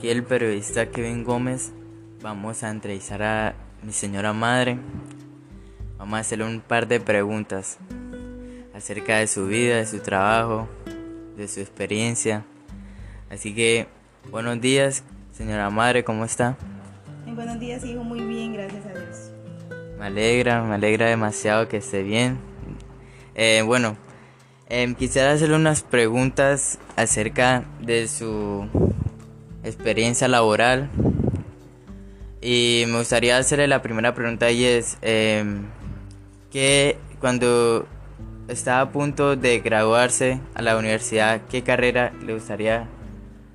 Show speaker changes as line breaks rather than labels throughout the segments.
aquí el periodista Kevin Gómez. Vamos a entrevistar a mi señora madre. Vamos a hacerle un par de preguntas acerca de su vida, de su trabajo, de su experiencia. Así que, buenos días, señora madre, ¿cómo está?
buenos días, hijo, muy bien, gracias a Dios.
Me alegra, me alegra demasiado que esté bien. Eh, bueno, em, quisiera hacerle unas preguntas acerca de su experiencia laboral. Y me gustaría hacerle la primera pregunta y es, eh, cuando está a punto de graduarse a la universidad, ¿qué carrera le gustaría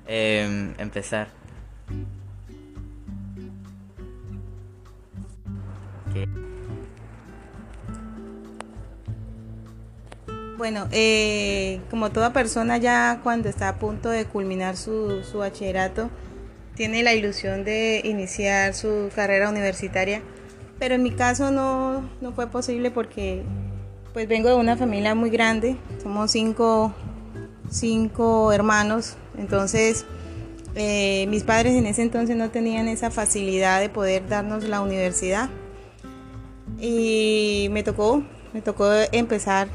em, empezar?
Bueno, eh, como toda persona ya cuando está a punto de culminar su, bachillerato, tiene la ilusión de iniciar su carrera universitaria, pero en mi caso no, no fue posible porque pues vengo de una familia muy grande, somos cinco, cinco hermanos, entonces eh, mis padres en ese entonces no tenían esa facilidad de poder darnos la universidad y me tocó, me tocó empezar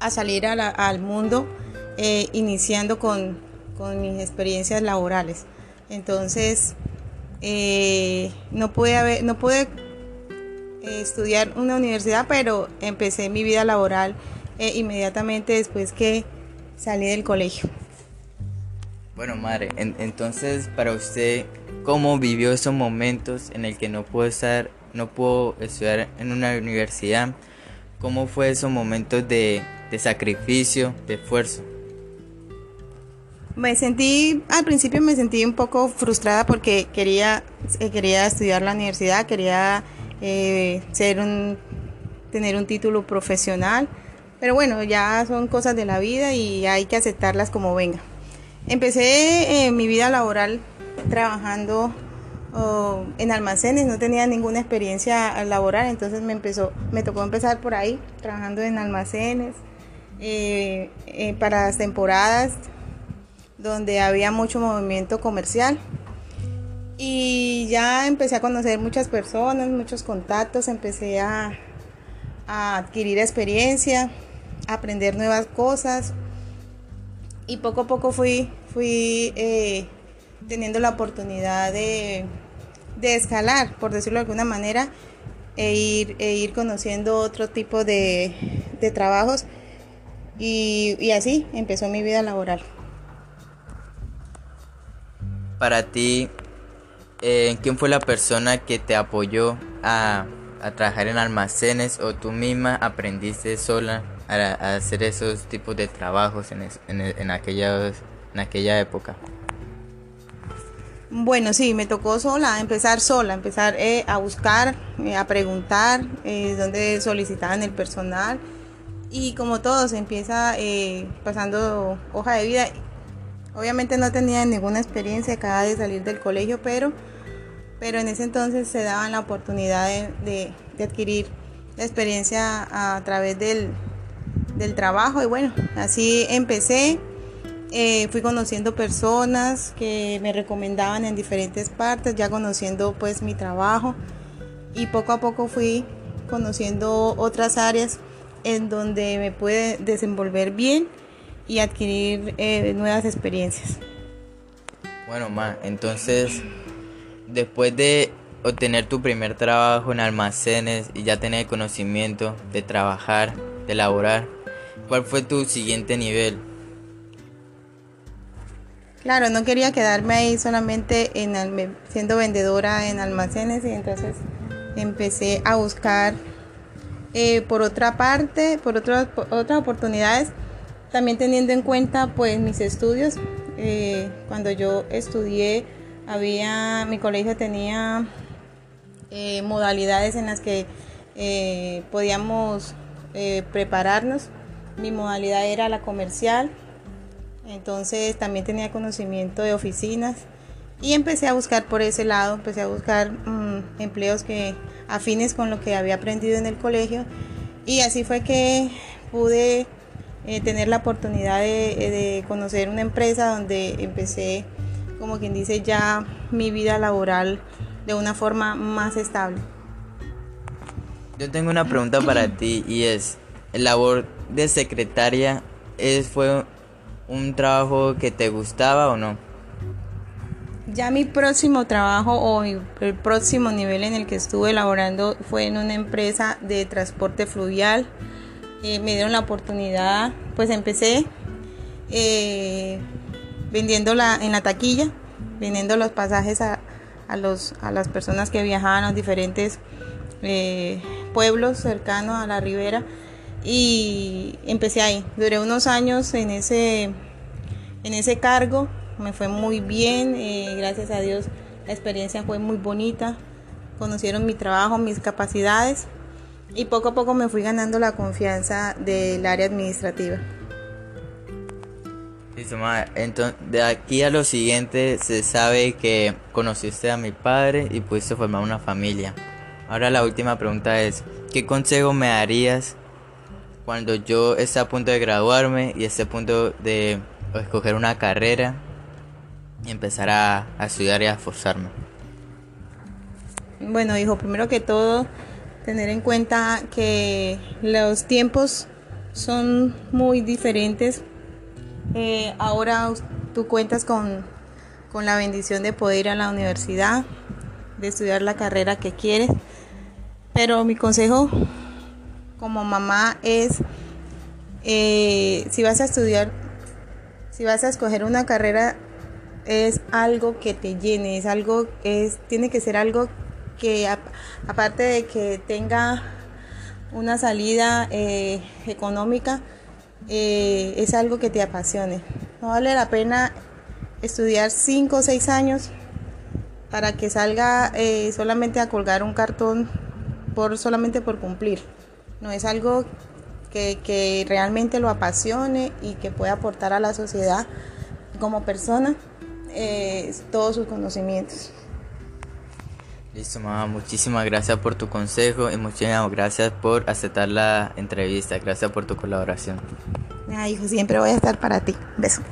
a salir al mundo eh, iniciando con, mis experiencias laborales. Entonces, eh, no pude, no pude eh, estudiar una universidad, pero empecé mi vida laboral inmediatamente después que salí del colegio.
Bueno, madre, entonces para usted, ¿cómo vivió esos momentos en el que no pudo estar, no pudo estudiar en una universidad? ¿Cómo fue esos momentos de de sacrificio, de esfuerzo?
Me sentí, al principio me sentí un poco frustrada porque quería, eh, quería estudiar la universidad, quería eh, tener un título profesional, pero bueno, ya son cosas de la vida y hay que aceptarlas como venga. Empecé eh, mi vida laboral trabajando en almacenes, no tenía ninguna experiencia laboral, entonces me empezó, me tocó empezar por ahí, trabajando en almacenes, eh, para las temporadas donde había mucho movimiento comercial. Y ya empecé a conocer muchas personas, muchos contactos, empecé a, adquirir experiencia, a aprender nuevas cosas. Y poco a poco fui, fui eh, teniendo la oportunidad de, escalar, por decirlo de alguna manera, e ir, e ir conociendo otro tipo de, de trabajos y, así empezó mi vida laboral.
Para ti, eh, ¿quién fue la persona que te apoyó a, trabajar en almacenes o tú misma aprendiste sola a, hacer esos tipos de trabajos en, en, aquella, en aquella época?
Bueno, sí, me tocó sola, empezar sola, empezar eh, a buscar, eh, a preguntar dónde solicitaban el personal y como todo, se empieza eh, pasando hoja de vida. Obviamente no tenía ninguna experiencia, acaba de salir del colegio, pero, pero en ese entonces se daban la oportunidad de, adquirir la experiencia a, través del, trabajo. Y bueno, así empecé. Eh, fui conociendo personas que me recomendaban en diferentes partes, ya conociendo pues mi trabajo y poco a poco fui conociendo otras áreas en donde me puede desenvolver bien y adquirir eh, nuevas experiencias.
Bueno, Ma, entonces, después de obtener tu primer trabajo en almacenes y ya tener conocimiento de trabajar, de laborar, ¿cuál fue tu siguiente nivel?
Claro, no quería quedarme ahí solamente en siendo vendedora en almacenes y entonces empecé a buscar eh, por otra parte, por otras, otras oportunidades, también teniendo en cuenta pues mis estudios, eh, cuando yo estudié, había, mi colegio tenía eh, modalidades en las que podíamos prepararnos. Mi modalidad era la comercial, entonces también tenía conocimiento de oficinas y empecé a buscar por ese lado, empecé a buscar mm, empleos que afines con lo que había aprendido en el colegio y así fue que pude eh, tener la oportunidad de, conocer una empresa donde empecé como quien dice, ya mi vida laboral de una forma más estable.
Yo tengo una pregunta para ti y es, ¿el labor de secretaria es, fue un trabajo que te gustaba o no?
Ya mi próximo trabajo o el próximo nivel en el que estuve laborando fue en una empresa de transporte fluvial. Eh, me dieron la oportunidad, pues empecé eh, vendiendo en la taquilla, vendiendo los pasajes a, los, a las personas que viajaban a los diferentes eh, pueblos cercanos a la ribera y empecé ahí. Duré unos años en ese, en ese cargo, me fue muy bien, eh, gracias a Dios la experiencia fue muy bonita, conocieron mi trabajo, mis capacidades y poco a poco me fui ganando la confianza del área administrativa.
Entonces, de aquí a lo siguiente se sabe que conociste a mi padre y pudiste formar una familia. Ahora la última pregunta es, ¿qué consejo me darías cuando yo esté a punto de graduarme y esté a punto de escoger una carrera y empezar a, a estudiar y a esforzarme?
Bueno, hijo, primero que todo, tener en cuenta que los tiempos son muy diferentes eh, ahora tú cuentas con, la bendición de poder ir a la universidad, de estudiar la carrera que quieres. Pero mi consejo como mamá es, eh, si vas a estudiar, si vas a escoger una carrera, es algo que te llene, es algo, es, tiene que ser algo que aparte de que tenga una salida eh, económica, eh, es algo que te apasione. No vale la pena estudiar 5 o 6 años para que salga eh, solamente a colgar un cartón por solamente por cumplir. No es algo que, realmente lo apasione y que pueda aportar a la sociedad como persona eh, todos sus conocimientos.
Listo, mamá. Muchísimas gracias por tu consejo y muchísimas gracias por aceptar la entrevista. Gracias por tu colaboración.
Ay, hijo, siempre voy a estar para ti. Beso.